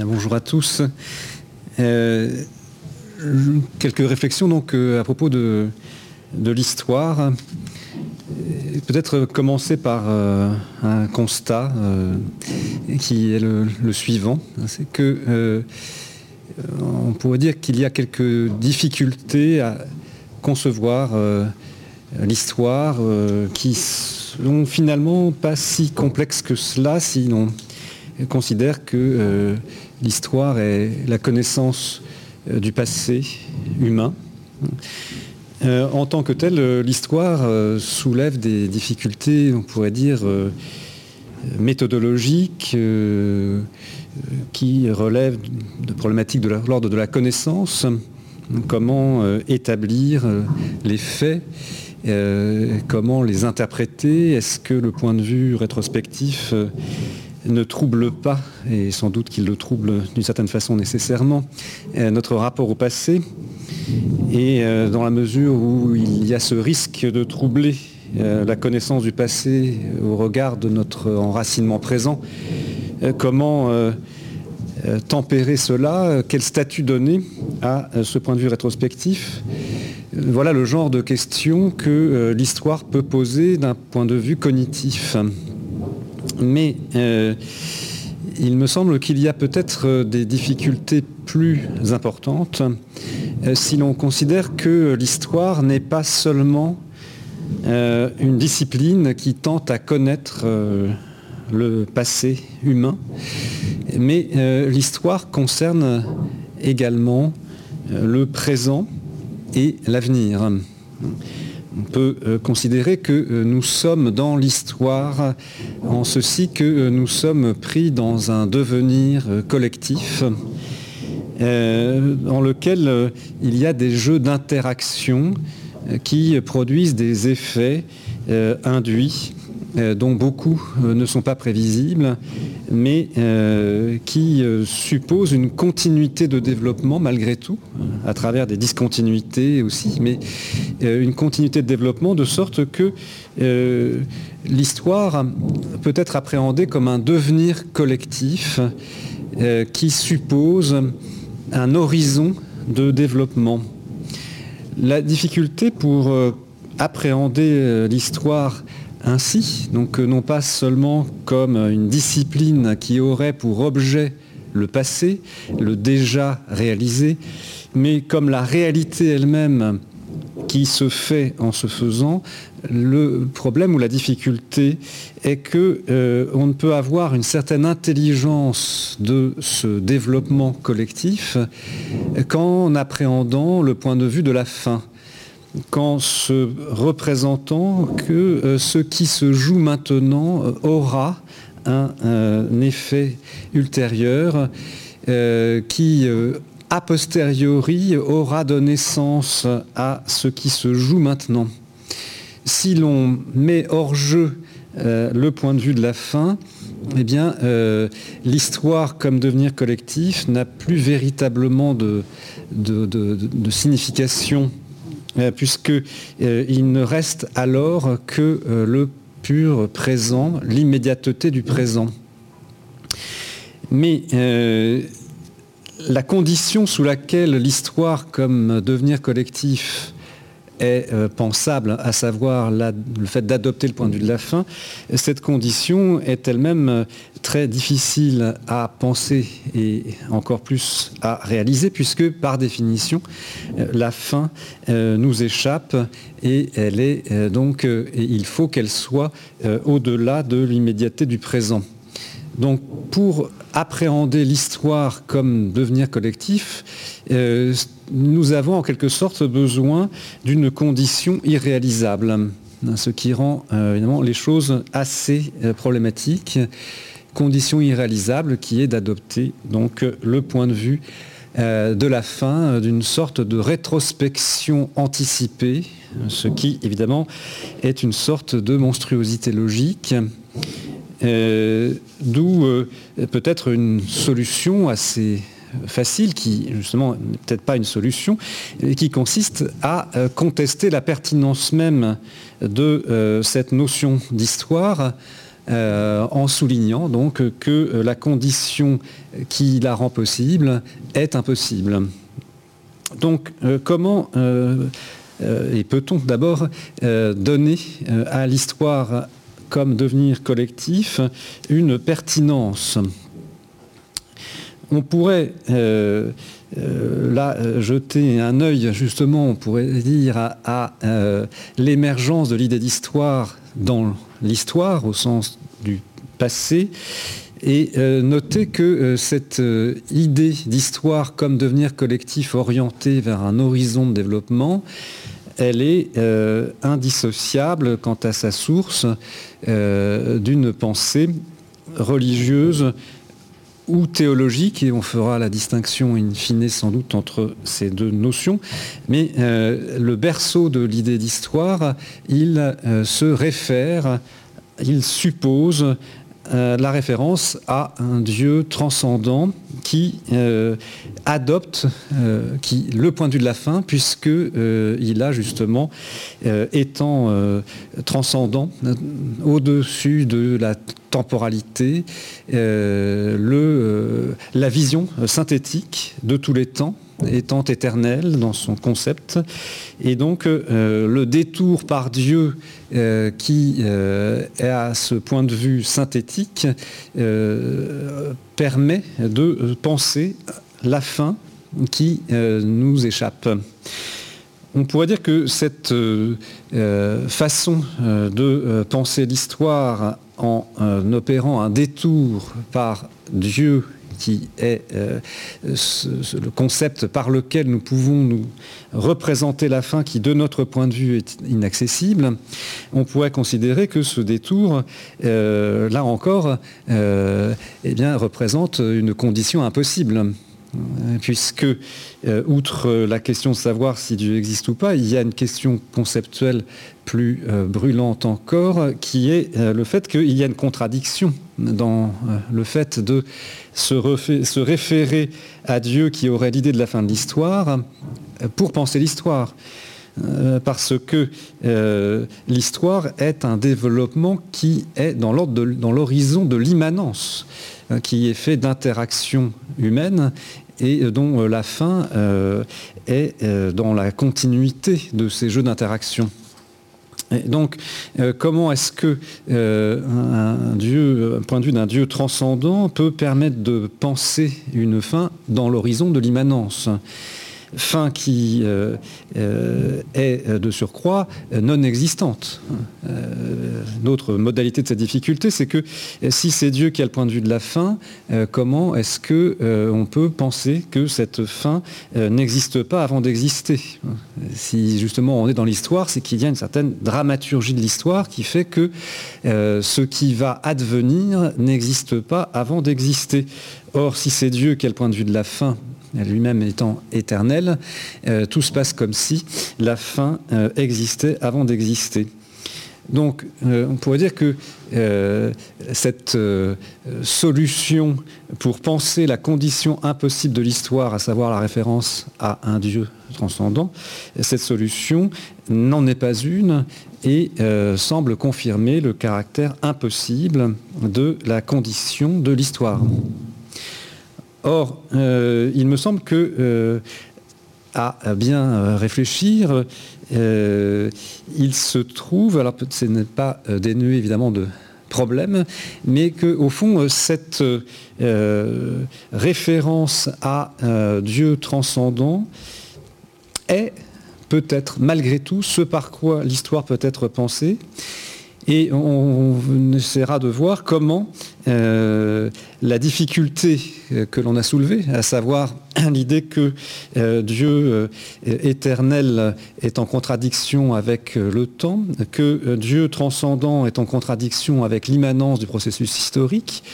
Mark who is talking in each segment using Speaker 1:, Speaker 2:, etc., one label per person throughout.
Speaker 1: Bonjour à tous. Euh, quelques réflexions donc euh, à propos de, l'histoire. Peut-être commencer par euh, un constat qui est le, suivant, c'est que on pourrait dire qu'il y a quelques difficultés à concevoir l'histoire qui sont finalement pas si complexes que cela si l'on considère que l'histoire est la connaissance euh, du passé humain. Euh, en tant que telle, euh, l'histoire soulève des difficultés, on pourrait dire, méthodologiques, qui relèvent de problématiques de l'ordre de la connaissance, comment établir les faits, comment les interpréter, est-ce que le point de vue rétrospectif ne trouble pas, et sans doute qu'il le trouble d'une certaine façon nécessairement, euh, notre rapport au passé. Et euh, dans la mesure où il y a ce risque de troubler euh, la connaissance du passé au regard de notre enracinement présent, comment tempérer cela Quel statut donner à ce point de vue rétrospectif Voilà le genre de questions que l'histoire peut poser d'un point de vue cognitif. Mais euh, il me semble qu'il y a peut-être euh, des difficultés plus importantes euh, si l'on considère que l'histoire n'est pas seulement une discipline qui tente à connaître le passé humain, mais l'histoire concerne également le présent et l'avenir on peut euh, considérer que euh, nous sommes dans l'histoire en ceci que euh, nous sommes pris dans un devenir collectif dans lequel il y a des jeux d'interaction qui produisent des effets induits dont beaucoup euh, ne sont pas prévisibles, mais euh, qui supposent une continuité de développement malgré tout, à travers des discontinuités aussi, mais une continuité de développement de sorte que l'histoire peut être appréhendée comme un devenir collectif qui suppose un horizon de développement. La difficulté pour appréhender l'histoire ainsi, donc euh, non pas seulement comme une discipline qui aurait pour objet le passé, le déjà réalisé, mais comme la réalité elle-même qui se fait en se faisant, le problème ou la difficulté est que euh, on ne peut avoir une certaine intelligence de ce développement collectif qu'en appréhendant le point de vue de la fin qu'en se représentant que euh, ce qui se joue maintenant euh, aura un, effet ultérieur euh, qui, a posteriori, aura donné sens à ce qui se joue maintenant. Si l'on met hors jeu le point de vue de la fin, eh bien, l'histoire comme devenir collectif n'a plus véritablement de signification euh, puisqu'il euh, ne reste alors que euh, le pur présent, l'immédiateté du présent. Mais la condition sous laquelle l'histoire comme devenir collectif est euh, pensable, à savoir le fait d'adopter le point de vue de la fin, cette condition est elle-même euh, très difficile à penser et encore plus à réaliser, puisque par définition, euh, la fin nous échappe et elle est donc, il faut qu'elle soit au-delà de l'immédiateté du présent. Donc pour appréhender l'histoire comme devenir collectif, nous avons en quelque sorte besoin d'une condition irréalisable, ce qui rend euh, évidemment les choses assez euh, problématiques. Condition irréalisable qui est d'adopter donc le point de vue de la fin d'une sorte de rétrospection anticipée, ce qui évidemment est une sorte de monstruosité logique euh, d'où euh, peut-être une solution assez facile, qui justement n'est peut-être pas une solution, qui consiste à euh, contester la pertinence même de cette notion d'histoire en soulignant donc que la condition qui la rend possible est impossible. Donc comment et peut-on d'abord donner à l'histoire comme devenir collectif une pertinence? On pourrait euh, euh, là jeter un œil justement, on pourrait dire, à, euh, l'émergence de l'idée d'histoire dans l'histoire au sens du passé et noter que cette idée d'histoire comme devenir collectif orienté vers un horizon de développement, elle est indissociable quant à sa source d'une pensée religieuse ou théologique, et on fera la distinction in fine sans doute entre ces deux notions, mais euh, le berceau de l'idée d'histoire, il euh, se réfère, il suppose euh, la référence à un Dieu transcendant qui euh, adopte euh, qui, le point de vue de la fin, puisqu'il a justement, étant transcendant, au-dessus de la temporalité, la vision synthétique de tous les temps, étant éternel dans son concept. Et donc euh, le détour par Dieu euh, qui euh, est à ce point de vue synthétique permet de penser la fin qui nous échappe. On pourrait dire que cette façon de penser l'histoire en opérant un détour par Dieu qui est euh, le concept par lequel nous pouvons nous représenter la fin qui, de notre point de vue, est inaccessible, on pourrait considérer que ce détour, euh, là encore, euh, eh bien, représente une condition impossible puisque, outre la question de savoir si Dieu existe ou pas, il y a une question conceptuelle plus brûlante encore, qui est le fait qu'il y a une contradiction dans le fait de se, référer à Dieu qui aurait l'idée de la fin de l'histoire pour penser l'histoire. Euh, parce que euh, l'histoire est un développement qui est dans l'horizon de l'immanence, qui est fait d'interactions humaines et dont la fin euh, est dans la continuité de ces jeux d'interaction. Donc, euh, comment est-ce que euh, un point de vue d'un Dieu transcendant peut permettre de penser une fin dans l'horizon de l'immanence? Fin qui euh, euh, est de surcroît non existante. Notre modalité de cette difficulté, c'est que si c'est Dieu qui a le point de vue de la fin, comment est-ce que on peut penser que cette fin n'existe pas avant d'exister? Si justement on est dans l'histoire, c'est qu'il y a une certaine dramaturgie de l'histoire qui fait que ce qui va advenir n'existe pas avant d'exister. Or, si c'est Dieu qui a le point de vue de la fin lui-même étant éternel, euh, tout se passe comme si la fin euh, existait avant d'exister. Donc euh, on pourrait dire que cette solution pour penser la condition impossible de l'histoire, à savoir la référence à un Dieu transcendant, cette solution n'en est pas une et semble confirmer le caractère impossible de la condition de l'histoire. Or, euh, il me semble que euh, à, bien réfléchir, euh, il se trouve, alors ce n'est pas dénué évidemment de problème, mais qu'au fond, cette référence à Dieu transcendant est peut-être malgré tout ce par quoi l'histoire peut être pensée, et on, essaiera de voir comment euh, la difficulté euh, que l'on a soulevée, à savoir l'idée que euh, Dieu éternel est en contradiction avec le temps, que Dieu transcendant est en contradiction avec l'immanence du processus historique,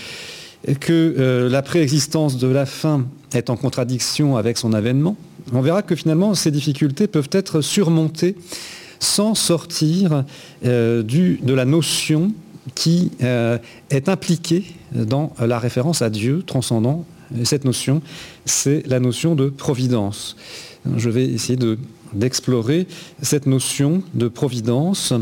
Speaker 1: que la préexistence de la fin est en contradiction avec son avènement, on verra que finalement ces difficultés peuvent être surmontées sans sortir euh, de la notion qui euh, est impliquée dans la référence à Dieu transcendant. Et cette notion, c'est la notion de providence. Je vais essayer d'explorer cette notion de providence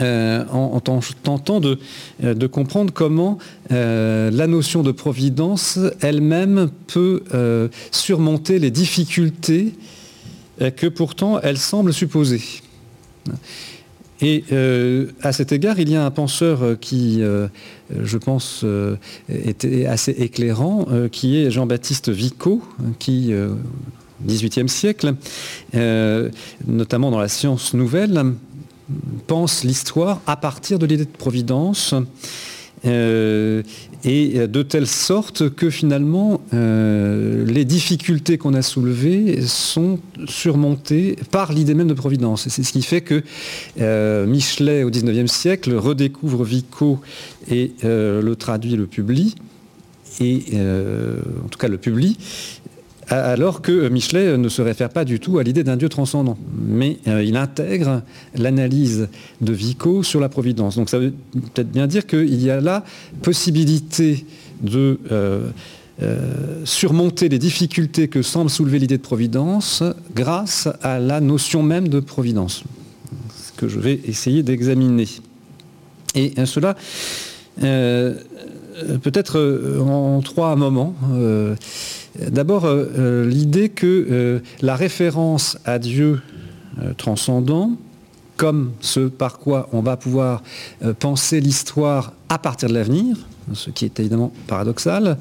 Speaker 1: en, tentant de, comprendre comment la notion de providence elle-même peut surmonter les difficultés que pourtant elle semble supposer. Et euh, à cet égard, il y a un penseur euh, qui, euh, je pense, était assez éclairant, qui est Jean-Baptiste Vico, qui, au XVIIIe siècle, notamment dans la science nouvelle, pense l'histoire à partir de l'idée de providence euh, et de telle sorte que finalement euh, les difficultés qu'on a soulevées sont surmontées par l'idée même de providence. C'est ce qui fait que euh, Michelet au XIXe siècle redécouvre Vico et le traduit, le publie et en tout cas le publie, alors que Michelet ne se réfère pas du tout à l'idée d'un Dieu transcendant, mais euh, il intègre l'analyse de Vico sur la providence. Donc ça veut peut-être bien dire qu'il y a là possibilité de euh, euh, surmonter les difficultés que semble soulever l'idée de providence grâce à la notion même de providence, ce que je vais essayer d'examiner. Et cela peut-être en trois moments. D'abord, euh, euh, l'idée que euh, la référence à Dieu transcendant, comme ce par quoi on va pouvoir penser l'histoire à partir de l'avenir, ce qui est évidemment paradoxal,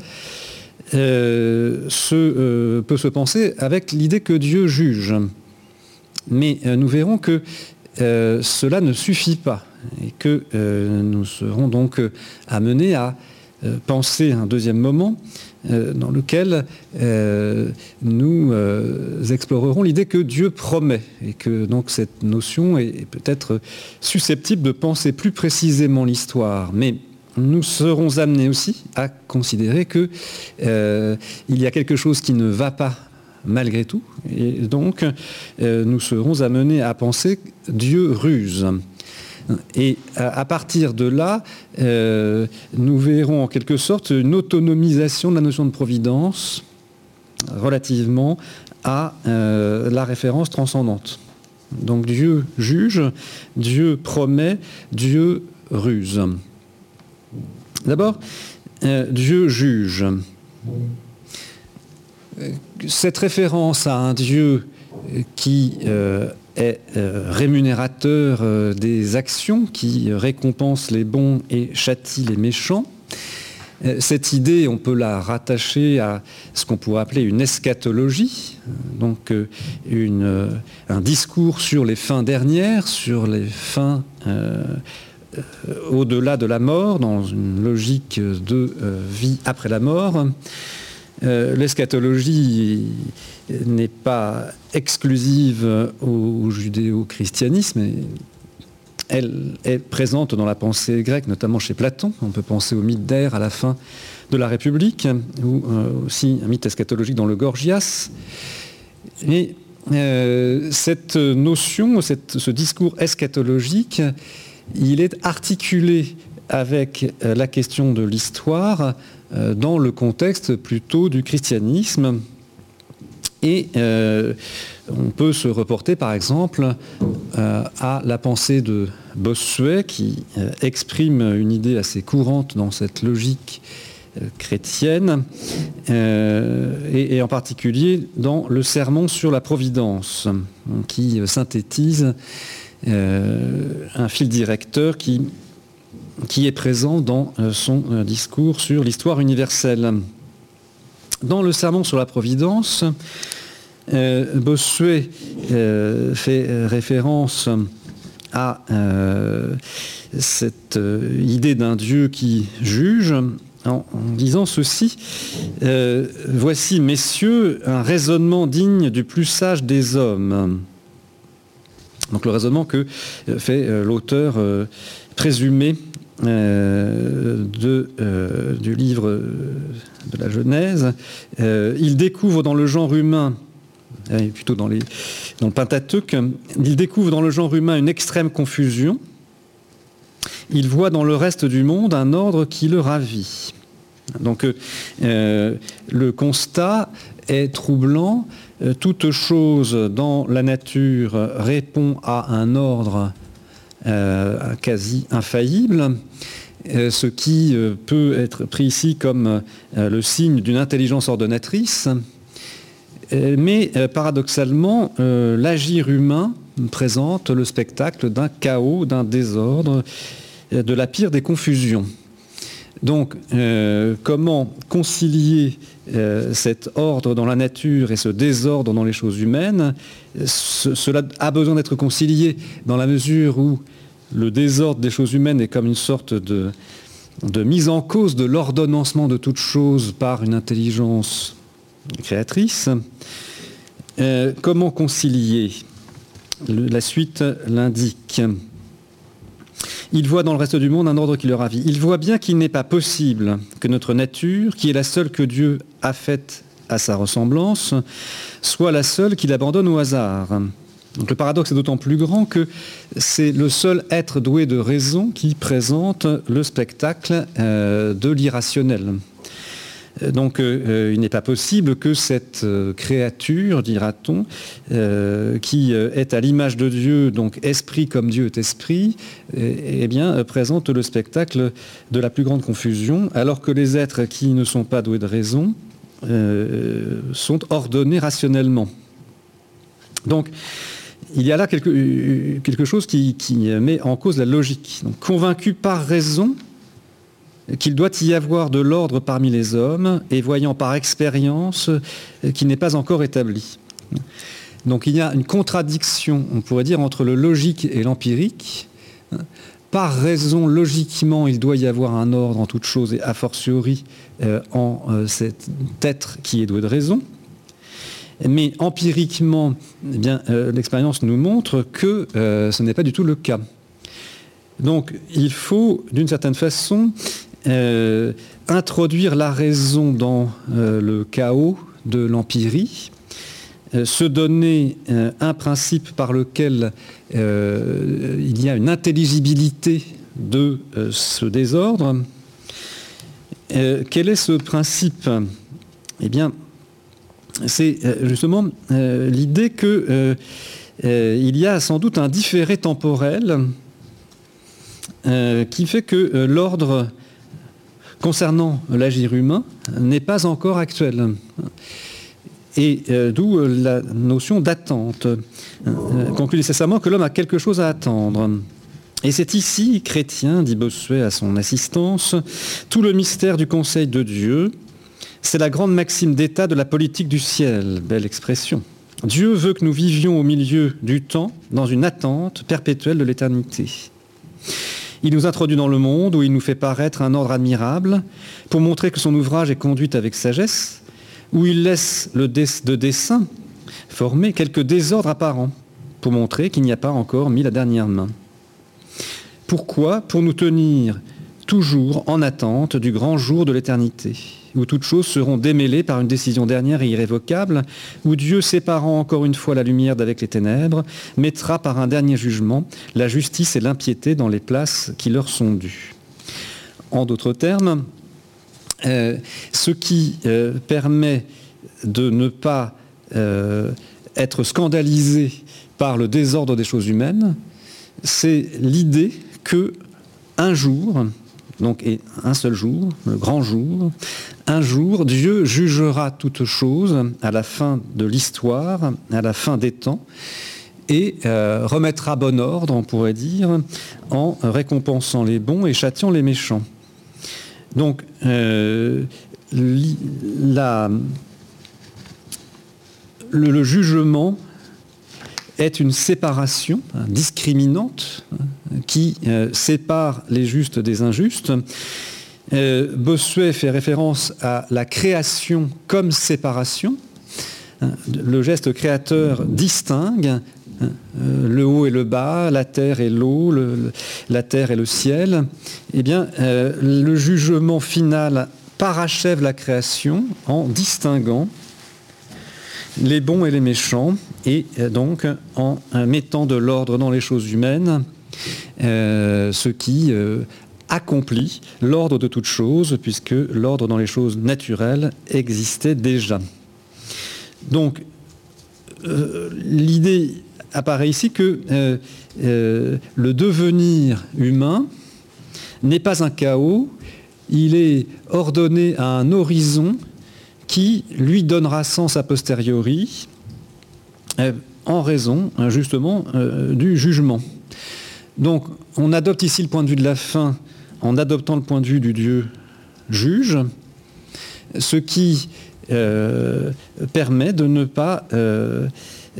Speaker 1: peut se penser avec l'idée que Dieu juge. Mais nous verrons que cela ne suffit pas et que nous serons donc amenés à penser un deuxième moment euh, dans lequel euh, nous euh, explorerons l'idée que Dieu promet et que donc cette notion est peut-être susceptible de penser plus précisément l'histoire. Mais nous serons amenés aussi à considérer qu'il y a quelque chose qui ne va pas malgré tout. Et donc, nous serons amenés à penser Dieu ruse. Et à, partir de là, euh, nous verrons en quelque sorte une autonomisation de la notion de providence relativement à euh, la référence transcendante. Donc Dieu juge, Dieu promet, Dieu ruse. D'abord, euh, Dieu juge. Cette référence à un Dieu qui est euh, rémunérateur euh, des actions, qui récompense les bons et châtie les méchants. Euh, cette idée, on peut la rattacher à ce qu'on pourrait appeler une eschatologie, donc un discours sur les fins dernières, sur les fins au-delà de la mort, dans une logique de vie après la mort. L'eschatologie n'est pas exclusive au judéo-christianisme. Elle est présente dans la pensée grecque, notamment chez Platon. On peut penser au mythe d'Air à la fin de la République, ou euh, aussi un mythe eschatologique dans le Gorgias. Et euh, cette notion, ce discours eschatologique, il est articulé avec euh, la question de l'histoire dans le contexte plutôt du christianisme, et euh, on peut se reporter par exemple euh, à la pensée de Bossuet qui euh, exprime une idée assez courante dans cette logique chrétienne et, en particulier dans le sermon sur la providence qui synthétise un fil directeur qui, qui est présent dans son discours sur l'histoire universelle. Dans le sermon sur la Providence, euh, Bossuet euh, fait référence à euh, cette idée d'un Dieu qui juge en, disant ceci, voici messieurs un raisonnement digne du plus sage des hommes. Donc le raisonnement que fait l'auteur présumé euh, euh, du livre de la Genèse, euh, il découvre dans le genre humain, plutôt dans, dans le Pentateuque, il découvre dans le genre humain une extrême confusion. Il voit dans le reste du monde un ordre qui le ravit. Donc le constat est troublant. toute chose dans la nature répond à un ordre quasi infaillible, ce qui peut être pris ici comme le signe d'une intelligence ordonnatrice. Mais paradoxalement, l'agir humain présente le spectacle d'un chaos, d'un désordre, de la pire des confusions. Donc, euh, comment concilier euh, cet ordre dans la nature et ce désordre dans les choses humaines Cela a besoin d'être concilié dans la mesure où le désordre des choses humaines est comme une sorte de, mise en cause de l'ordonnancement de toutes choses par une intelligence créatrice. Euh, comment concilier? La suite l'indique. Il voit dans le reste du monde un ordre qui le ravit. Il voit bien qu'il n'est pas possible que notre nature, qui est la seule que Dieu a faite à sa ressemblance, soit la seule qu'il abandonne au hasard. Donc le paradoxe est d'autant plus grand que c'est le seul être doué de raison qui présente le spectacle euh, de l'irrationnel. Euh, donc euh, euh, il n'est pas possible que cette créature, dira-t-on, qui est à l'image de Dieu, donc esprit comme Dieu est esprit, eh présente le spectacle de la plus grande confusion, alors que les êtres qui ne sont pas doués de raison sont ordonnés rationnellement. Donc, il y a là quelque, chose qui, met en cause la logique. Convaincu par raison, qu'il doit y avoir de l'ordre parmi les hommes et voyant par expérience euh, qui n'est pas encore établi. Donc il y a une contradiction, on pourrait dire, entre le logique et l'empirique. Par raison, logiquement, il doit y avoir un ordre en toute chose et a fortiori euh, en euh, cet être qui est doué de raison. Mais empiriquement, eh l'expérience nous montre que ce n'est pas du tout le cas. Donc il faut, d'une certaine façon, euh, introduire la raison dans euh, le chaos de l'empirie, euh, se donner un principe par lequel il y a une intelligibilité de ce désordre. quel est ce principe? Eh bien, c'est justement l'idée qu'il y a sans doute un différé temporel qui fait que l'ordre concernant l'agir humain n'est pas encore actuel. Et euh, d'où euh, la notion d'attente. Euh, conclut nécessairement que l'homme a quelque chose à attendre. Et c'est ici, chrétien, dit Bossuet à son assistance, tout le mystère du conseil de Dieu. C'est la grande maxime d'état de la politique du ciel. Belle expression. Dieu veut que nous vivions au milieu du temps dans une attente perpétuelle de l'éternité. Il nous introduit dans le monde où il nous fait paraître un ordre admirable pour montrer que son ouvrage est conduit avec sagesse, où il laisse le de dessin former quelques désordres apparents pour montrer qu'il n'y a pas encore mis la dernière main. Pourquoi? Pour nous tenir toujours en attente du grand jour de l'éternité où toutes choses seront démêlées par une décision dernière et irrévocable, où Dieu, séparant encore une fois la lumière d'avec les ténèbres, mettra par un dernier jugement la justice et l'impiété dans les places qui leur sont dues. En d'autres termes, euh, ce qui euh, permet de ne pas euh, être scandalisé par le désordre des choses humaines, c'est l'idée que un jour, donc un seul jour, le grand jour, un jour, Dieu jugera toutes choses à la fin de l'histoire, à la fin des temps, et euh, remettra bon ordre, on pourrait dire, en récompensant les bons et châtiant les méchants. Donc, euh, le, jugement est une séparation hein, discriminante hein, qui euh, sépare les justes des injustes euh, Bossuet fait référence à la création comme séparation. Hein, le geste créateur distingue euh, le haut et le bas, la terre et l'eau, la terre et le ciel. Eh bien, le jugement final parachève la création en distinguant les bons et les méchants, et donc en mettant de l'ordre dans les choses humaines, ce qui accompli l'ordre de toutes choses, puisque l'ordre dans les choses naturelles existait déjà. Donc, euh, l'idée apparaît ici que le devenir humain n'est pas un chaos, il est ordonné à un horizon qui lui donnera sens a posteriori en raison justement du jugement. Donc on adopte ici le point de vue de la fin en adoptant le point de vue du Dieu juge, ce qui euh, permet de ne pas euh,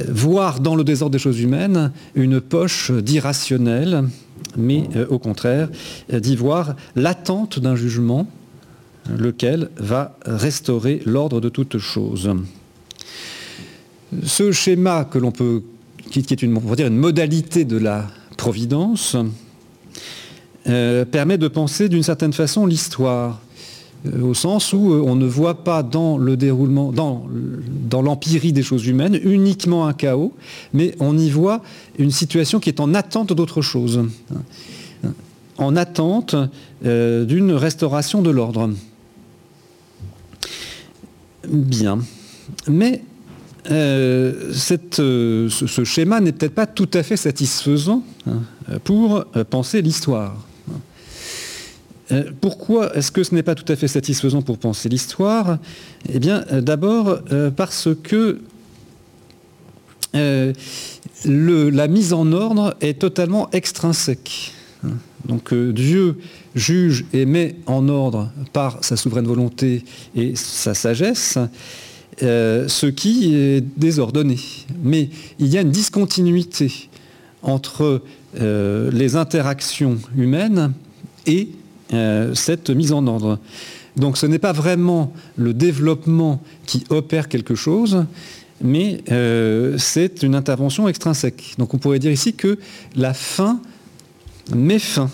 Speaker 1: voir dans le désordre des choses humaines une poche d'irrationnel, mais euh, au contraire d'y voir l'attente d'un jugement, lequel va restaurer l'ordre de toutes choses. Ce schéma qui, est une, modalité de la providence, permet de penser d'une certaine façon l'histoire euh, au sens où euh, on ne voit pas dans le déroulement, dans, l'empirie des choses humaines, uniquement un chaos, mais on y voit une situation qui est en attente d'autre chose, en attente euh, d'une restauration de l'ordre. Bien. Mais ce, schéma n'est peut-être pas tout à fait satisfaisant hein, pour penser l'histoire. Euh, pourquoi est-ce que ce n'est pas tout à fait satisfaisant pour penser l'histoire? Eh bien, euh, d'abord euh, parce que la mise en ordre est totalement extrinsèque. Donc Dieu juge et met en ordre par sa souveraine volonté et sa sagesse ce qui est désordonné. Mais il y a une discontinuité entre les interactions humaines et euh, cette mise en ordre. Donc ce n'est pas vraiment le développement qui opère quelque chose, mais euh, c'est une intervention extrinsèque. Donc on pourrait dire ici que la fin met fin.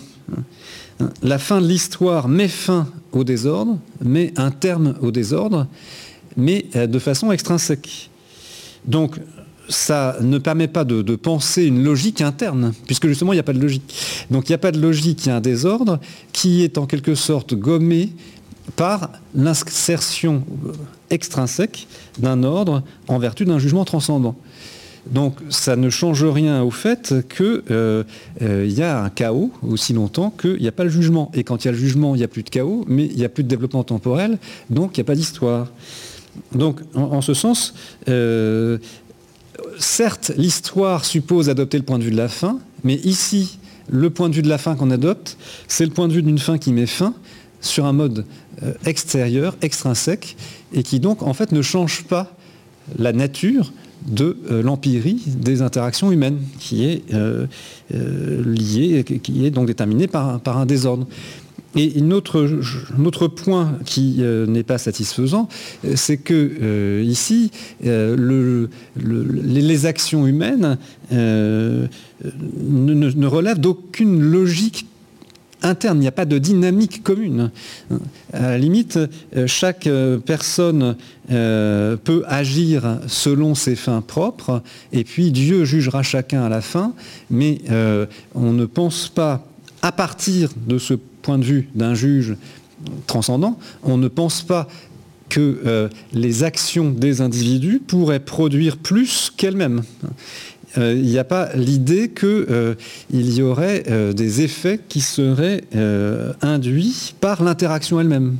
Speaker 1: La fin de l'histoire met fin au désordre, met un terme au désordre, mais euh, de façon extrinsèque. Donc ça ne permet pas de, penser une logique interne, puisque justement il n'y a pas de logique. Donc il n'y a pas de logique, il y a un désordre qui est en quelque sorte gommé par l'insertion extrinsèque d'un ordre en vertu d'un jugement transcendant. Donc ça ne change rien au fait qu'il euh, euh, y a un chaos aussi longtemps qu'il n'y a pas le jugement. Et quand il y a le jugement, il n'y a plus de chaos, mais il n'y a plus de développement temporel, donc il n'y a pas d'histoire. Donc en, ce sens, euh, certes, l'histoire suppose adopter le point de vue de la fin, mais ici, le point de vue de la fin qu'on adopte, c'est le point de vue d'une fin qui met fin sur un mode extérieur, extrinsèque, et qui donc en fait ne change pas la nature de euh, l'empirie des interactions humaines, qui est euh, liée, qui est donc déterminée par un désordre. Et un autre, point qui euh, n'est pas satisfaisant, euh, c'est que euh, ici, les actions humaines ne, relèvent d'aucune logique interne, il n'y a pas de dynamique commune. À la limite, chaque personne peut agir selon ses fins propres, et puis Dieu jugera chacun à la fin, mais on ne pense pas à partir de ce point de vue d'un juge transcendant, on ne pense pas que euh, les actions des individus pourraient produire plus qu'elles-mêmes. Euh, il n'y a pas l'idée qu'il euh, y aurait des effets qui seraient induits par l'interaction elle-même.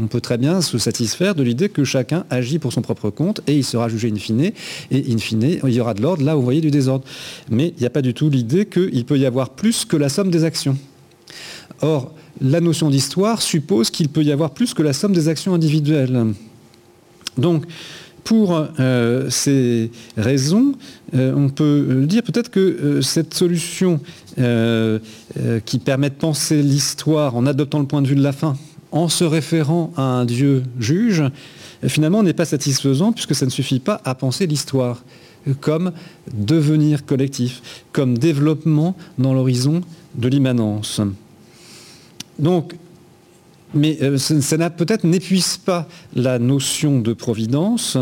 Speaker 1: On peut très bien se satisfaire de l'idée que chacun agit pour son propre compte et il sera jugé in fine, et in fine, il y aura de l'ordre là où vous voyez du désordre. Mais il n'y a pas du tout l'idée qu'il peut y avoir plus que la somme des actions. Or, la notion d'histoire suppose qu'il peut y avoir plus que la somme des actions individuelles. Donc, pour euh, ces raisons, euh, on peut dire peut-être que euh, cette solution qui permet de penser l'histoire en adoptant le point de vue de la fin, en se référant à un Dieu juge, finalement n'est pas satisfaisant puisque ça ne suffit pas à penser l'histoire comme devenir collectif, comme développement dans l'horizon de l'immanence. Donc, mais euh, ça, peut-être n'épuise pas la notion de providence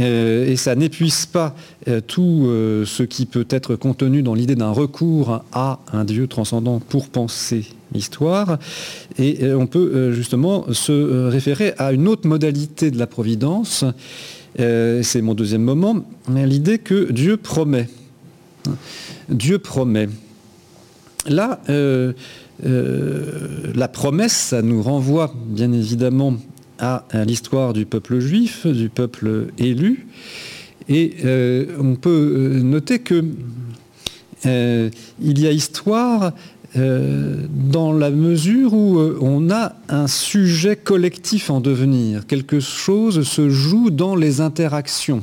Speaker 1: euh, et ça n'épuise pas euh, tout ce qui peut être contenu dans l'idée d'un recours à un Dieu transcendant pour penser l'histoire. Et on peut justement se référer à une autre modalité de la providence. C'est mon deuxième moment, l'idée que Dieu promet. Dieu promet. Là, la promesse, ça nous renvoie bien évidemment à, l'histoire du peuple juif, du peuple élu. Et on peut noter que il y a histoire euh, dans la mesure où euh, on a un sujet collectif en devenir. Quelque chose se joue dans les interactions.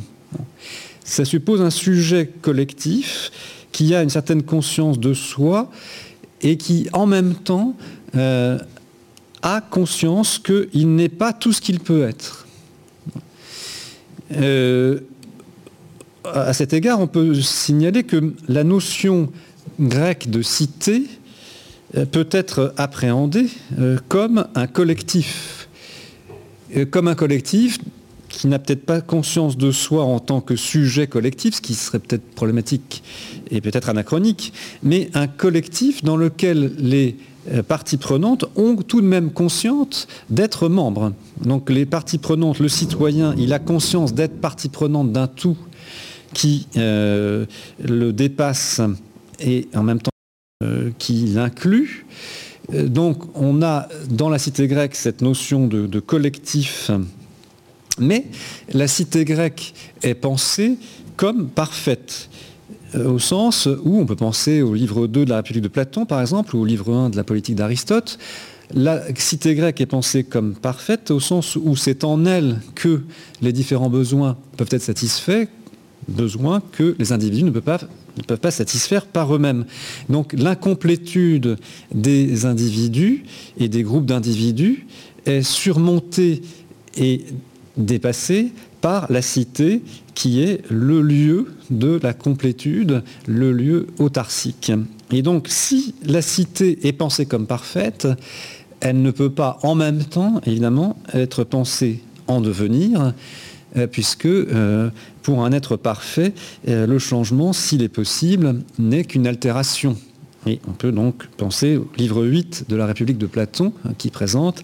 Speaker 1: Ça suppose un sujet collectif qui a une certaine conscience de soi et qui en même temps euh, a conscience qu'il n'est pas tout ce qu'il peut être. à cet égard, on peut signaler que la notion grecque de cité euh, peut être appréhendé euh, comme un collectif. Euh, comme un collectif qui n'a peut-être pas conscience de soi en tant que sujet collectif, ce qui serait peut-être problématique et peut-être anachronique, mais un collectif dans lequel les parties prenantes ont tout de même conscience d'être membres. Donc les parties prenantes, le citoyen, il a conscience d'être partie prenante d'un tout qui le dépasse et en même temps euh, qui l'inclut. Euh, donc on a dans la cité grecque cette notion de, collectif, mais la cité grecque est pensée comme parfaite euh, au sens où on peut penser au livre 2 de la République de Platon, par exemple, ou au livre 1 de la politique d'Aristote. La cité grecque est pensée comme parfaite au sens où c'est en elle que les différents besoins peuvent être satisfaits, besoins que les individus ne peuvent pas ne peuvent pas satisfaire par eux-mêmes. Donc l'incomplétude des individus et des groupes d'individus est surmontée et dépassée par la cité qui est le lieu de la complétude, le lieu autarcique. Et donc si la cité est pensée comme parfaite, elle ne peut pas en même temps, évidemment, être pensée en devenir, euh, puisque euh, pour un être parfait, euh, le changement, s'il est possible, n'est qu'une altération. Et on peut donc penser au livre 8 de la République de Platon, qui présente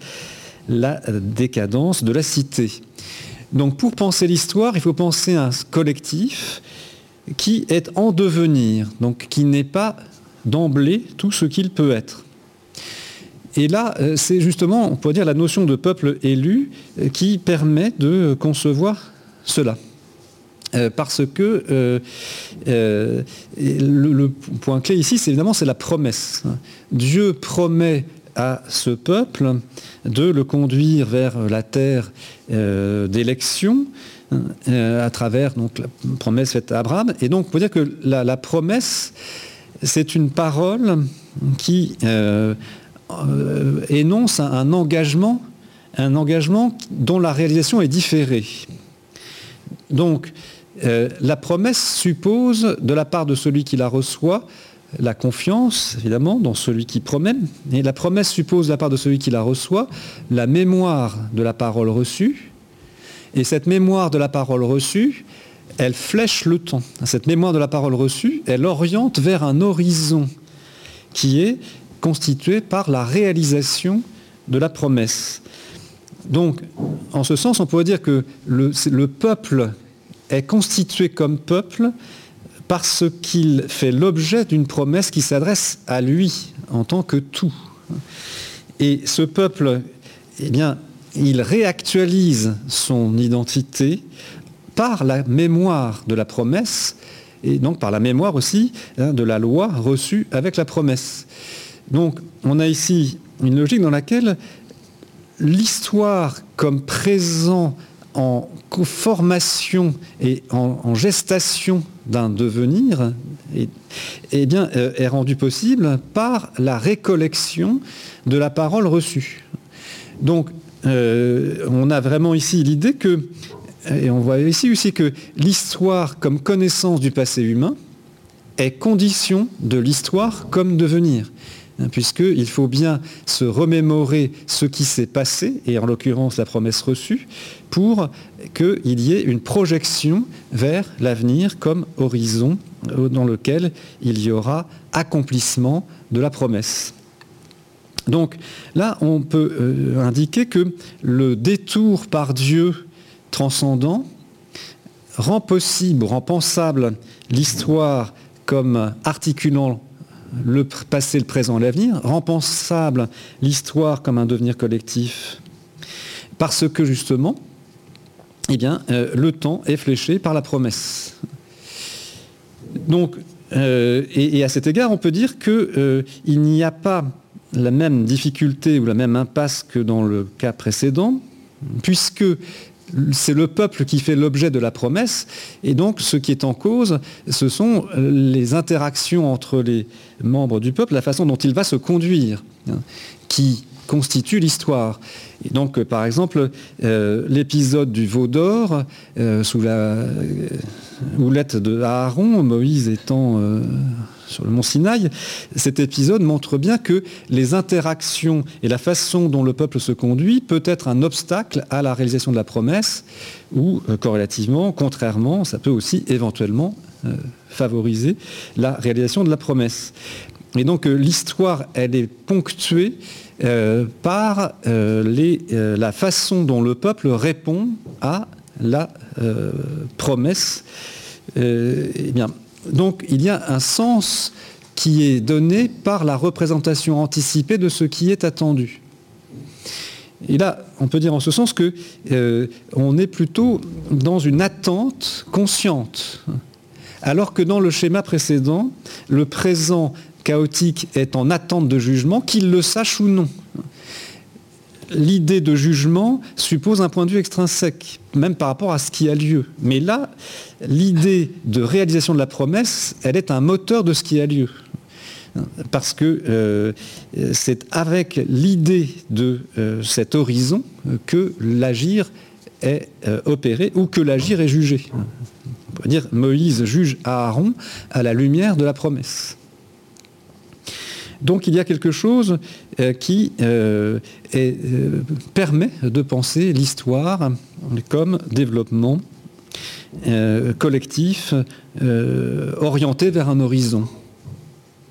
Speaker 1: la décadence de la cité. Donc pour penser l'histoire, il faut penser un collectif qui est en devenir, donc qui n'est pas d'emblée tout ce qu'il peut être. Et là, euh, c'est justement, on pourrait dire, la notion de peuple élu euh, qui permet de concevoir cela. Euh, parce que le, point clé ici, c'est évidemment la promesse. Dieu promet à ce peuple de le conduire vers la terre d'élection à travers donc, la promesse faite à Abraham. Et donc, on peut dire que la, promesse, c'est une parole qui euh, énonce un, engagement, un engagement dont la réalisation est différée. Donc, euh, la promesse suppose, de la part de celui qui la reçoit, la confiance, évidemment, dans celui qui promet. Et la promesse suppose, de la part de celui qui la reçoit, la mémoire de la parole reçue. Et cette mémoire de la parole reçue, elle flèche le temps. Cette mémoire de la parole reçue, elle oriente vers un horizon qui est constitué par la réalisation de la promesse. Donc, en ce sens, on pourrait dire que le, peuple est constitué comme peuple parce qu'il fait l'objet d'une promesse qui s'adresse à lui en tant que tout. Et ce peuple, eh il réactualise son identité par la mémoire de la promesse et donc par la mémoire aussi hein, de la loi reçue avec la promesse. Donc on a ici une logique dans laquelle l'histoire comme présent en formation et en, gestation d'un devenir eh bien, euh, est rendue possible par la récollection de la parole reçue. Donc euh, on a vraiment ici l'idée que, et on voit ici aussi que l'histoire comme connaissance du passé humain est condition de l'histoire comme devenir. Hein, puisqu'il faut bien se remémorer ce qui s'est passé, et en l'occurrence la promesse reçue, pour qu'il y ait une projection vers l'avenir comme horizon euh, dans lequel il y aura accomplissement de la promesse. Donc là, on peut euh, indiquer que le détour par Dieu transcendant rend possible, rend pensable l'histoire comme articulant le passé, le présent, l'avenir, rend pensable l'histoire comme un devenir collectif, parce que justement, eh bien, euh, le temps est fléché par la promesse. Donc, euh, et, à cet égard, on peut dire qu'il euh, n'y a pas la même difficulté ou la même impasse que dans le cas précédent, puisque c'est le peuple qui fait l'objet de la promesse, et donc ce qui est en cause, ce sont les interactions entre les membres du peuple, la façon dont il va se conduire, hein, qui constitue l'histoire. Et donc, par exemple, euh, l'épisode du veau d'or, euh, sous la houlette de Aaron, Moïse étant euh, sur le mont Sinaï, cet épisode montre bien que les interactions et la façon dont le peuple se conduit peut être un obstacle à la réalisation de la promesse, ou corrélativement, contrairement, ça peut aussi éventuellement favoriser la réalisation de la promesse. Et donc l'histoire, elle est ponctuée euh, par euh, euh, la façon dont le peuple répond à la promesse. Eh donc il y a un sens qui est donné par la représentation anticipée de ce qui est attendu. Et là, on peut dire en ce sens que on est plutôt dans une attente consciente, alors que dans le schéma précédent, le présent chaotique est en attente de jugement, qu'il le sache ou non. L'idée de jugement suppose un point de vue extrinsèque, même par rapport à ce qui a lieu. Mais là, l'idée de réalisation de la promesse, elle est un moteur de ce qui a lieu. Parce que euh, c'est avec l'idée de euh, cet horizon que l'agir est euh, opéré ou que l'agir est jugé. On peut dire Moïse juge Aaron à la lumière de la promesse. Donc il y a quelque chose euh, qui euh, euh, permet de penser l'histoire comme développement collectif orienté vers un horizon.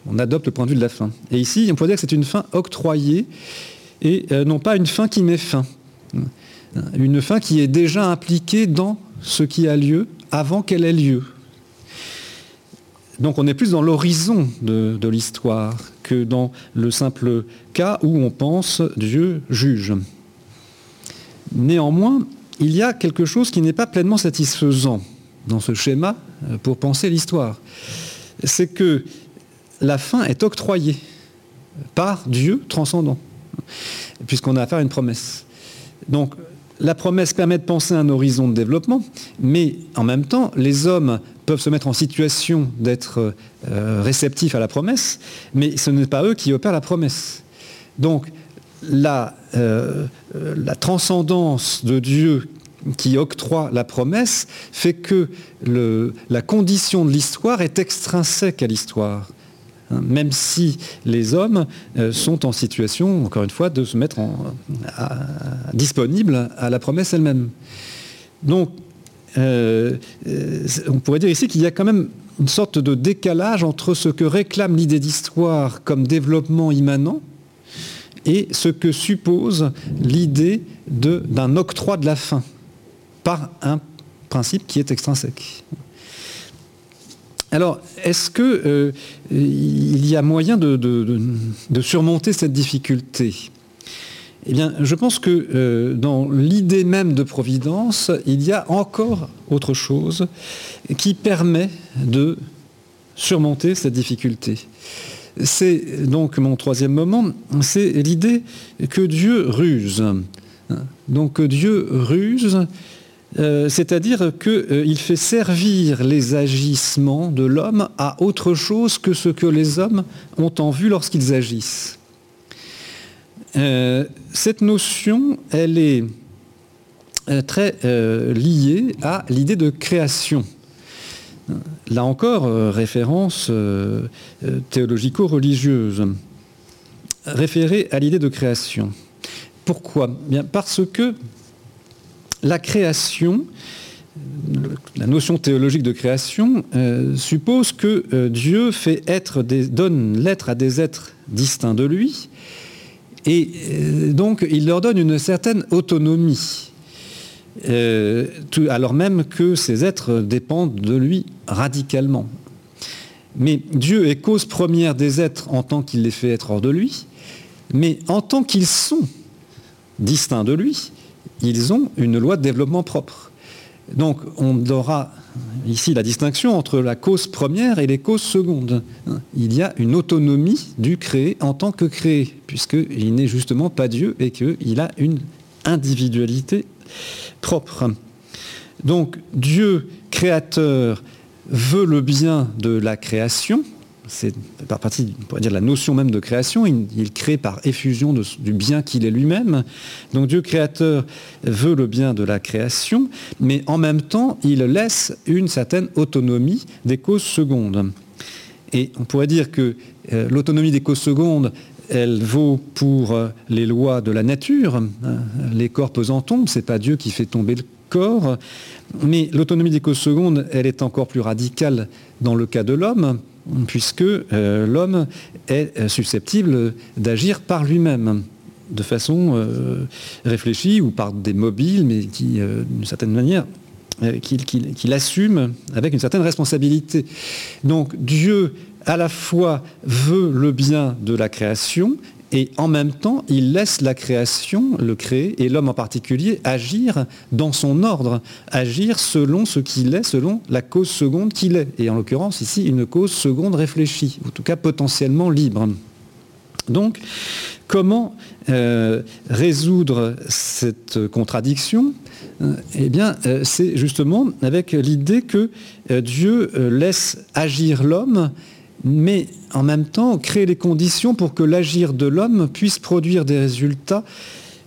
Speaker 1: On adopte le point de vue de la fin. Et ici, on pourrait dire que c'est une fin octroyée et non pas une fin qui met fin. Une fin qui est déjà impliquée dans ce qui a lieu avant qu'elle ait lieu. Donc on est plus dans l'horizon de, l'histoire que dans le simple cas où on pense Dieu juge. Néanmoins, il y a quelque chose qui n'est pas pleinement satisfaisant dans ce schéma euh, pour penser l'histoire. C'est que la fin est octroyée par Dieu transcendant, puisqu'on a affaire à une promesse. Donc la promesse permet de penser un horizon de développement, mais en même temps, les hommes peuvent se mettre en situation d'être euh, réceptifs à la promesse, mais ce n'est pas eux qui opèrent la promesse. Donc la, euh, transcendance de Dieu qui octroie la promesse fait que la condition de l'histoire est extrinsèque à l'histoire. Hein, même si les hommes euh, sont en situation, encore une fois, de se mettre en, disponibles à la promesse elle-même. Donc, euh, euh, on pourrait dire ici qu'il y a quand même une sorte de décalage entre ce que réclame l'idée d'histoire comme développement immanent et ce que suppose l'idée d'un octroi de la fin par un principe qui est extrinsèque. Alors, est-ce qu'il euh, y a moyen de surmonter cette difficulté? Eh bien, je pense que euh, dans l'idée même de providence, il y a encore autre chose qui permet de surmonter cette difficulté. C'est donc mon troisième moment, c'est l'idée que Dieu ruse. Donc Dieu ruse, euh, c'est-à-dire qu'il euh, fait servir les agissements de l'homme à autre chose que ce que les hommes ont en vue lorsqu'ils agissent. Euh, cette notion, elle est euh, très euh, liée à l'idée de création. Là encore, référence théologico-religieuse, référée à l'idée de création. Pourquoi? Bien Parce que la création, la notion théologique de création, suppose que Dieu fait être donne l'être à des êtres distincts de lui, et euh, donc, il leur donne une certaine autonomie, euh, alors même que ces êtres dépendent de lui radicalement. Mais Dieu est cause première des êtres en tant qu'il les fait être hors de lui, mais en tant qu'ils sont distincts de lui, ils ont une loi de développement propre. Donc on aura ici la distinction entre la cause première et les causes secondes. Il y a une autonomie du créé en tant que créé, puisqu'il n'est justement pas Dieu et qu'il a une individualité propre. Donc Dieu créateur veut le bien de la création, c'est par partie, on pourrait dire, la notion même de création. Il, crée par effusion du bien qu'il est lui-même. Donc Dieu créateur veut le bien de la création, mais en même temps, il laisse une certaine autonomie des causes secondes. Et on pourrait dire que euh, l'autonomie des causes secondes, elle vaut pour euh, les lois de la nature. Hein. Les corps pesant tombent, c'est pas Dieu qui fait tomber le corps. Mais l'autonomie des causes secondes, elle est encore plus radicale dans le cas de l'homme, puisque euh, l'homme est euh, susceptible d'agir par lui-même de façon euh, réfléchie ou par des mobiles, mais qui, d'une certaine manière, qu'il assume avec une certaine responsabilité. Donc Dieu, à la fois, veut le bien de la création et en même temps, il laisse la création, le créer, et l'homme en particulier, agir dans son ordre, agir selon ce qu'il est, selon la cause seconde qu'il est. Et en l'occurrence, ici, une cause seconde réfléchie, en tout cas potentiellement libre. Donc, comment euh, résoudre cette contradiction? Euh, Eh bien, euh, c'est justement avec l'idée que Dieu laisse agir l'homme mais en même temps créer les conditions pour que l'agir de l'homme puisse produire des résultats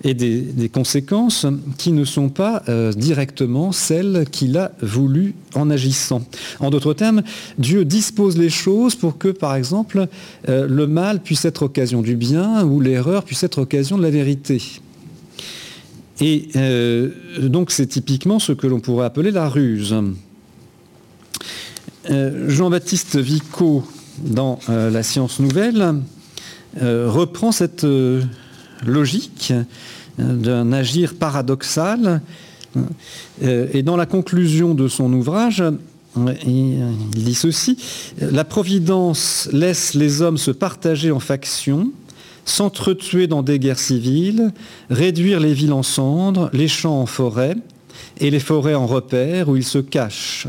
Speaker 1: et des, conséquences qui ne sont pas euh, directement celles qu'il a voulu en agissant. En d'autres termes, Dieu dispose les choses pour que, par exemple, euh, le mal puisse être occasion du bien ou l'erreur puisse être occasion de la vérité. Et euh, donc c'est typiquement ce que l'on pourrait appeler la ruse. Jean-Baptiste Vico dans euh, la science nouvelle euh, reprend cette euh, logique d'un agir paradoxal. Et dans la conclusion de son ouvrage, il dit ceci, La Providence laisse les hommes se partager en factions, s'entretuer dans des guerres civiles, réduire les villes en cendres, les champs en forêts, et les forêts en repères où ils se cachent.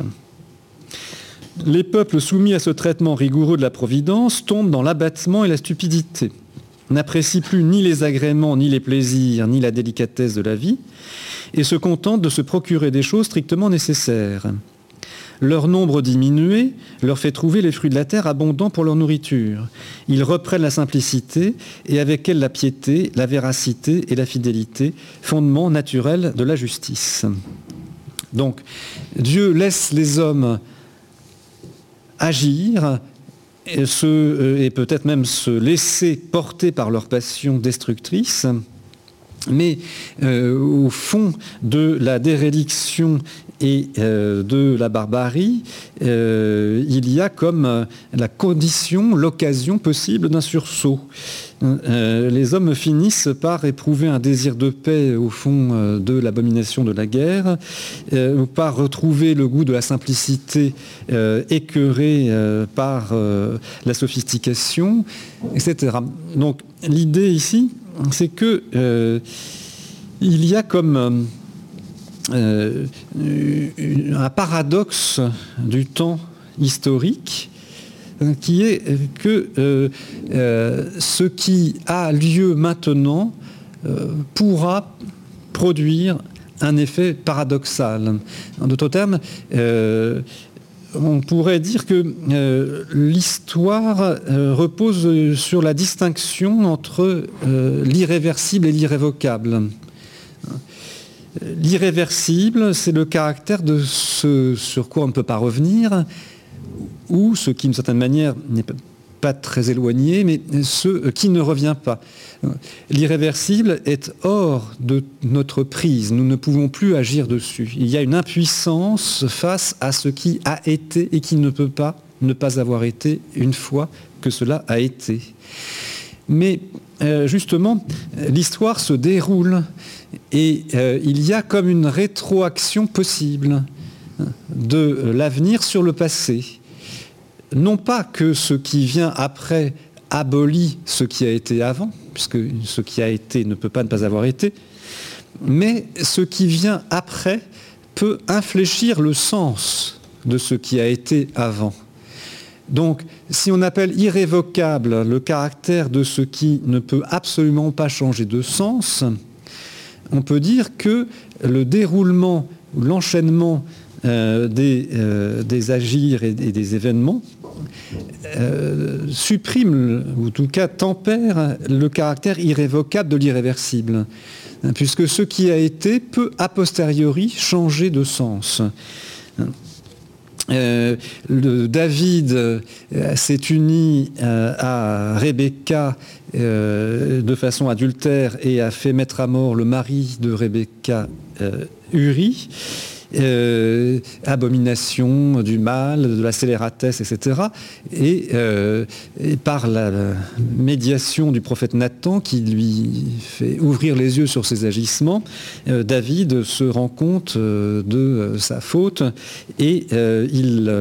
Speaker 1: Les peuples soumis à ce traitement rigoureux de la Providence tombent dans l'abattement et la stupidité, n'apprécient plus ni les agréments, ni les plaisirs, ni la délicatesse de la vie, et se contentent de se procurer des choses strictement nécessaires. Leur nombre diminué leur fait trouver les fruits de la terre abondants pour leur nourriture. Ils reprennent la simplicité et avec elle la piété, la véracité et la fidélité, fondement naturel de la justice. Donc, Dieu laisse les hommes agir et, euh, et peut-être même se laisser porter par leur passion destructrice. Mais euh, au fond de la dérédiction et euh, de la barbarie, il y a comme la condition, l'occasion possible d'un sursaut. Euh, les hommes finissent par éprouver un désir de paix au fond euh, de l'abomination de la guerre, euh, par retrouver le goût de la simplicité écœurée par la sophistication, etc. Donc l'idée ici, c'est que il y a comme un paradoxe du temps historique qui est que euh, euh, ce qui a lieu maintenant euh, pourra produire un effet paradoxal. En d'autres termes, on pourrait dire que l'histoire repose sur la distinction entre l'irréversible et l'irrévocable. L'irréversible, c'est le caractère de ce sur quoi on ne peut pas revenir, ou ce qui, d'une certaine manière, n'est pas très éloigné, mais ce qui ne revient pas. L'irréversible est hors de notre prise. Nous ne pouvons plus agir dessus. Il y a une impuissance face à ce qui a été et qui ne peut pas ne pas avoir été une fois que cela a été. Mais euh, justement, l'histoire se déroule et euh, il y a comme une rétroaction possible de l'avenir sur le passé non pas que ce qui vient après abolit ce qui a été avant, puisque ce qui a été ne peut pas ne pas avoir été, mais ce qui vient après peut infléchir le sens de ce qui a été avant. Donc, si on appelle irrévocable le caractère de ce qui ne peut absolument pas changer de sens, on peut dire que le déroulement, l'enchaînement euh, euh, des, agirs et, des événements euh, supprime, ou en tout cas tempère, le caractère irrévocable de l'irréversible, puisque ce qui a été peut a posteriori changer de sens. David s'est uni à Rebecca de façon adultère et a fait mettre à mort le mari de Rebecca, Uri. Euh, abomination du mal, de la scélératesse, etc. Euh, et, par la médiation du prophète Nathan qui lui fait ouvrir les yeux sur ses agissements, euh, David se rend compte de sa faute et il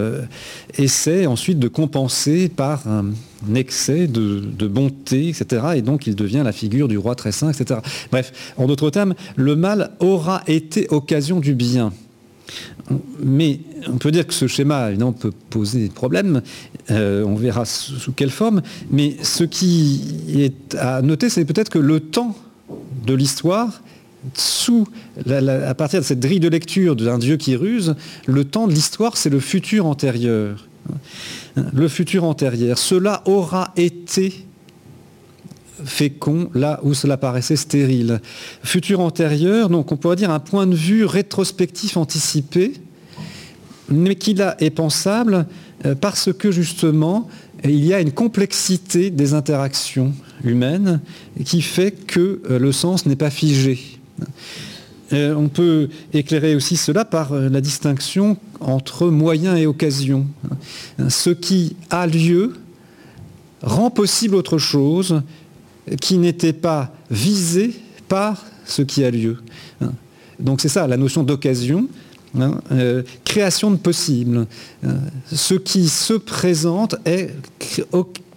Speaker 1: essaie ensuite de compenser par un excès de, de, bonté, etc. Et donc il devient la figure du roi très saint, etc. Bref, en d'autres termes, le mal aura été occasion du bien. Mais on peut dire que ce schéma, évidemment, peut poser des problèmes. Euh, on verra sous quelle forme. Mais ce qui est à noter, c'est peut-être que le temps de l'histoire, sous à partir de cette grille de lecture d'un Dieu qui ruse, le temps de l'histoire, c'est le futur antérieur. Le futur antérieur. Cela aura été fécond là où cela paraissait stérile. Futur antérieur, donc on pourrait dire un point de vue rétrospectif anticipé, mais qui là est pensable euh, parce que justement il y a une complexité des interactions humaines qui fait que euh, le sens n'est pas figé. Euh, on peut éclairer aussi cela par la distinction entre moyen et occasion. Ce qui a lieu rend possible autre chose qui n'était pas visé par ce qui a lieu. Donc c'est ça la notion d'occasion. Hein, euh, création de possible. Euh, ce qui se présente est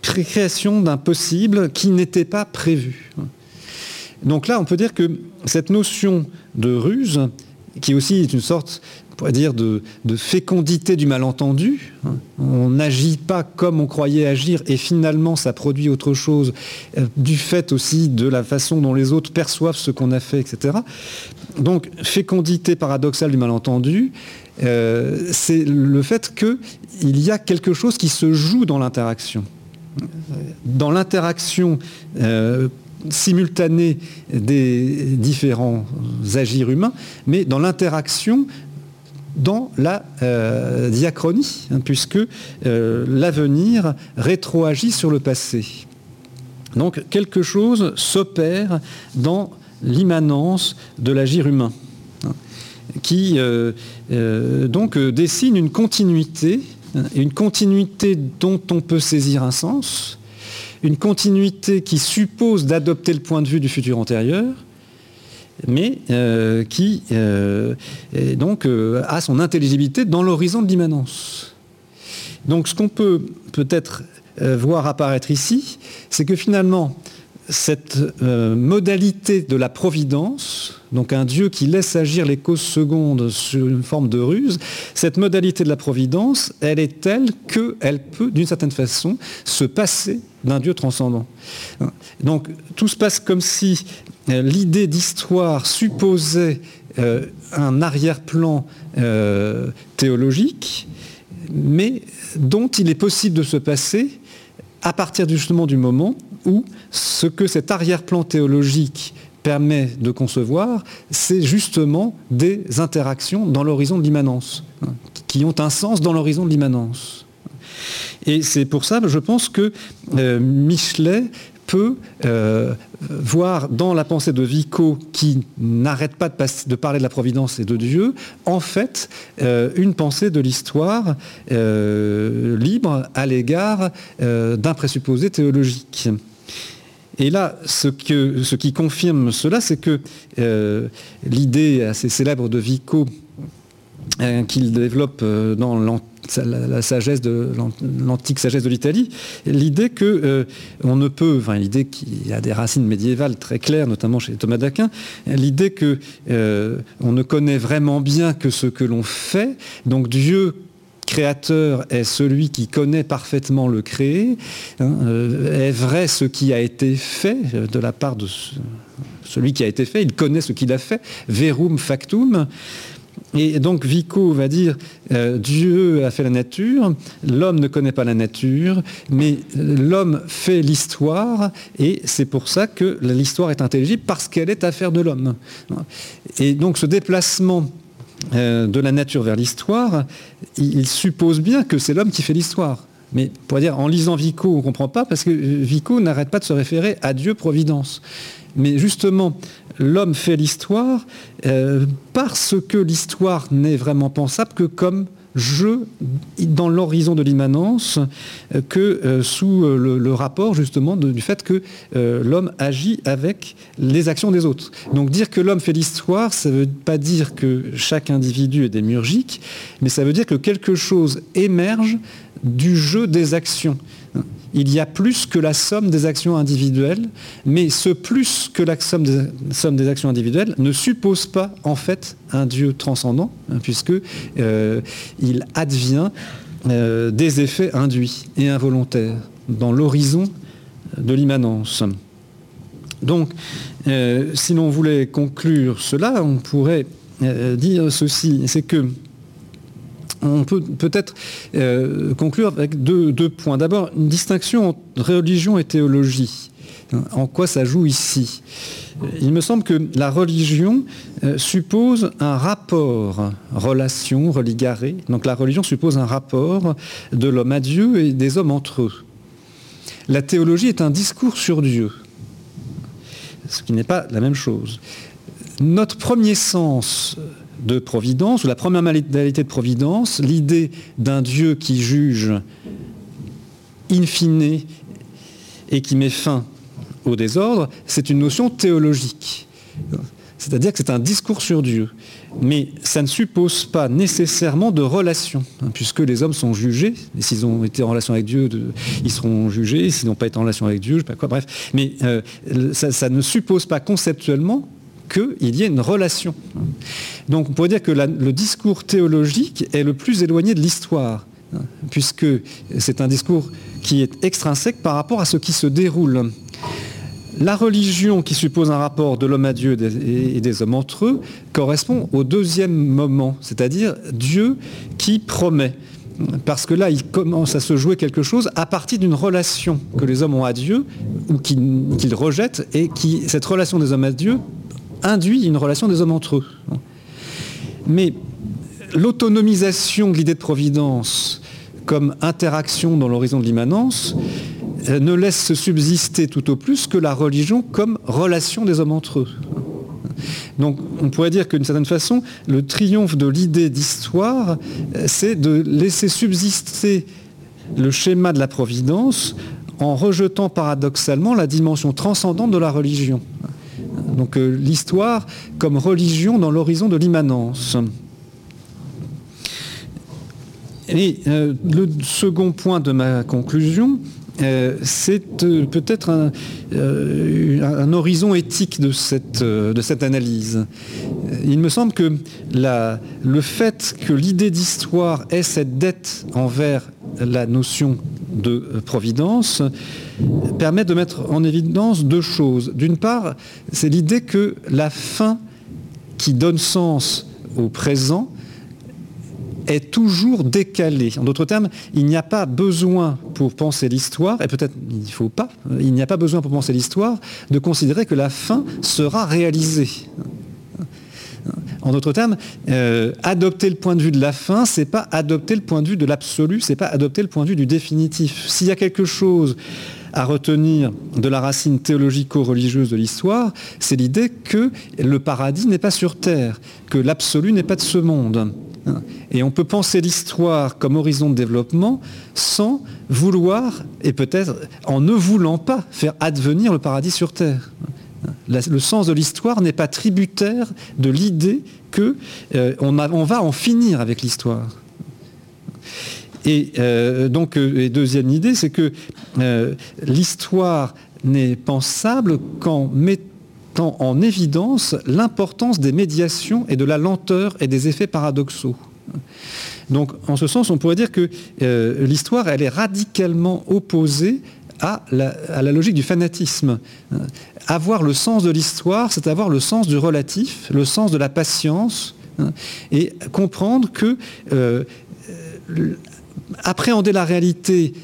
Speaker 1: création d'un possible qui n'était pas prévu. Donc là, on peut dire que cette notion de ruse, qui aussi est une sorte pourrait dire, de, fécondité du malentendu. On n'agit pas comme on croyait agir et finalement ça produit autre chose euh, du fait aussi de la façon dont les autres perçoivent ce qu'on a fait, etc. Donc fécondité paradoxale du malentendu, euh, c'est le fait qu'il y a quelque chose qui se joue dans l'interaction. Dans l'interaction euh, simultanée des différents agirs humains, mais dans l'interaction dans la euh, diachronie, hein, puisque euh, l'avenir rétroagit sur le passé. Donc quelque chose s'opère dans l'immanence de l'agir humain, hein, qui euh, donc dessine une continuité, hein, une continuité dont on peut saisir un sens, une continuité qui suppose d'adopter le point de vue du futur antérieur, mais euh, qui euh, donc euh, a son intelligibilité dans l'horizon de l'immanence. Donc ce qu'on peut peut-être voir apparaître ici, c'est que finalement, cette modalité de la providence, donc un Dieu qui laisse agir les causes secondes sur une forme de ruse, cette modalité de la providence, elle est telle qu'elle peut, d'une certaine façon, se passer d'un Dieu transcendant. Donc tout se passe comme si euh, l'idée d'histoire supposait euh, un arrière-plan euh, théologique, mais dont il est possible de se passer à partir justement du moment où ce que cet arrière-plan théologique permet de concevoir, c'est justement des interactions dans l'horizon de l'immanence, hein, qui ont un sens dans l'horizon de l'immanence. Et c'est pour ça, je pense que euh, Michelet peut euh, voir dans la pensée de Vico, qui n'arrête pas de, parler de la providence et de Dieu, en fait, euh, une pensée de l'histoire libre à l'égard d'un présupposé théologique. Et là, ce, qui confirme cela, c'est que l'idée assez célèbre de Vico, qu'il développe dans la, sagesse de l'antique sagesse de l'Italie, l'idée que euh, on ne peut, enfin l'idée qui a des racines médiévales très claires, notamment chez Thomas d'Aquin, l'idée que euh, on ne connaît vraiment bien que ce que l'on fait, donc Dieu créateur est celui qui connaît parfaitement le créé, hein, euh, est vrai ce qui a été fait de la part de celui qui a été fait, il connaît ce qu'il a fait, verum factum, et donc Vico va dire euh, Dieu a fait la nature, l'homme ne connaît pas la nature, mais l'homme fait l'histoire et c'est pour ça que l'histoire est intelligible parce qu'elle est affaire de l'homme. Et donc ce déplacement euh, de la nature vers l'histoire, il, suppose bien que c'est l'homme qui fait l'histoire. Mais pour dire, en lisant Vico, on ne comprend pas parce que Vico n'arrête pas de se référer à Dieu Providence. Mais justement, l'homme fait l'histoire euh, parce que l'histoire n'est vraiment pensable que comme jeu dans l'horizon de l'immanence euh, que euh, sous le, rapport justement du fait que l'homme agit avec les actions des autres. Donc dire que l'homme fait l'histoire, ça ne veut pas dire que chaque individu est démiurgique, mais ça veut dire que quelque chose émerge du jeu des actions il y a plus que la somme des actions individuelles, mais ce plus que la somme des, actions individuelles ne suppose pas en fait un Dieu transcendant, hein, puisqu'il euh, advient euh, des effets induits et involontaires dans l'horizon de l'immanence. Donc, euh, si l'on voulait conclure cela, on pourrait dire ceci, c'est que on peut peut-être euh, conclure avec deux, points. D'abord, une distinction entre religion et théologie. En quoi ça joue ici? Il me semble que la religion euh, suppose un rapport, relation, religaré. Donc la religion suppose un rapport de l'homme à Dieu et des hommes entre eux. La théologie est un discours sur Dieu, ce qui n'est pas la même chose. Notre premier sens de providence, ou la première modalité de providence, l'idée d'un Dieu qui juge in fine et qui met fin au désordre, c'est une notion théologique. C'est-à-dire que c'est un discours sur Dieu. Mais ça ne suppose pas nécessairement de relation, hein, puisque les hommes sont jugés, et s'ils ont été en relation avec Dieu, ils seront jugés, s'ils n'ont pas été en relation avec Dieu, je sais pas quoi, bref. Mais euh, ça, ne suppose pas conceptuellement qu'il y ait une relation. Donc on pourrait dire que le discours théologique est le plus éloigné de l'histoire, puisque c'est un discours qui est extrinsèque par rapport à ce qui se déroule. La religion qui suppose un rapport de l'homme à Dieu et des hommes entre eux correspond au deuxième moment, c'est-à-dire Dieu qui promet. Parce que là, il commence à se jouer quelque chose à partir d'une relation que les hommes ont à Dieu ou qu'ils rejettent et qui, cette relation des hommes à Dieu induit une relation des hommes entre eux. Mais l'autonomisation de l'idée de providence comme interaction dans l'horizon de l'immanence euh, ne laisse subsister tout au plus que la religion comme relation des hommes entre eux. Donc on pourrait dire qu'une certaine façon, le triomphe de l'idée d'histoire, euh, c'est de laisser subsister le schéma de la providence en rejetant paradoxalement la dimension transcendante de la religion donc euh, l'histoire comme religion dans l'horizon de l'immanence. Et euh, le second point de ma conclusion, euh, c'est peut-être un, horizon éthique de cette, de cette, analyse. Il me semble que le fait que l'idée d'histoire ait cette dette envers la notion de providence permet de mettre en évidence deux choses. D'une part, c'est l'idée que la fin qui donne sens au présent est toujours décalée. En d'autres termes, il n'y a pas besoin pour penser l'histoire, et peut-être il ne faut pas, il n'y a pas besoin pour penser l'histoire de considérer que la fin sera réalisée. En d'autres termes, euh, adopter le point de vue de la fin, c'est pas adopter le point de vue de l'absolu, c'est pas adopter le point de vue du définitif. S'il y a quelque chose à retenir de la racine théologico-religieuse de l'histoire, c'est l'idée que le paradis n'est pas sur terre, que l'absolu n'est pas de ce monde. Et on peut penser l'histoire comme horizon de développement sans vouloir, et peut-être en ne voulant pas, faire advenir le paradis sur terre. Le sens de l'histoire n'est pas tributaire de l'idée qu'on euh, va en finir avec l'histoire. Et donc, et deuxième idée, c'est que l'histoire n'est pensable qu'en mettant en évidence l'importance des médiations et de la lenteur et des effets paradoxaux. Donc, en ce sens, on pourrait dire que l'histoire, elle est radicalement opposée à la, logique du fanatisme. Avoir le sens de l'histoire, c'est avoir le sens du relatif, le sens de la patience, hein, et comprendre que euh, appréhender la réalité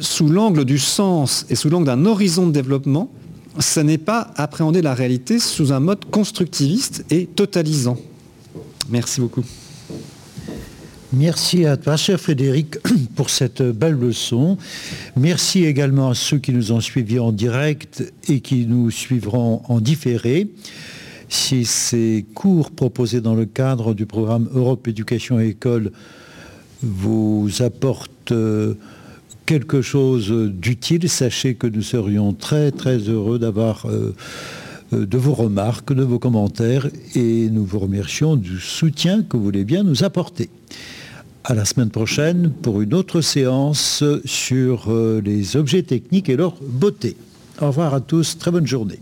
Speaker 1: sous l'angle du sens et sous l'angle d'un horizon de développement, ce n'est pas appréhender la réalité sous un mode constructiviste et totalisant. Merci beaucoup.
Speaker 2: Merci à toi, cher Frédéric, pour cette belle leçon. Merci également à ceux qui nous ont suivis en direct et qui nous suivront en différé. Si ces cours proposés dans le cadre du programme Europe Éducation et École vous apportent euh, quelque chose d'utile, sachez que nous serions très très heureux d'avoir euh, euh, de vos remarques, de vos commentaires et nous vous remercions du soutien que vous voulez bien nous apporter à la semaine prochaine pour une autre séance sur euh, les objets techniques et leur beauté. Au revoir à tous, très bonne journée.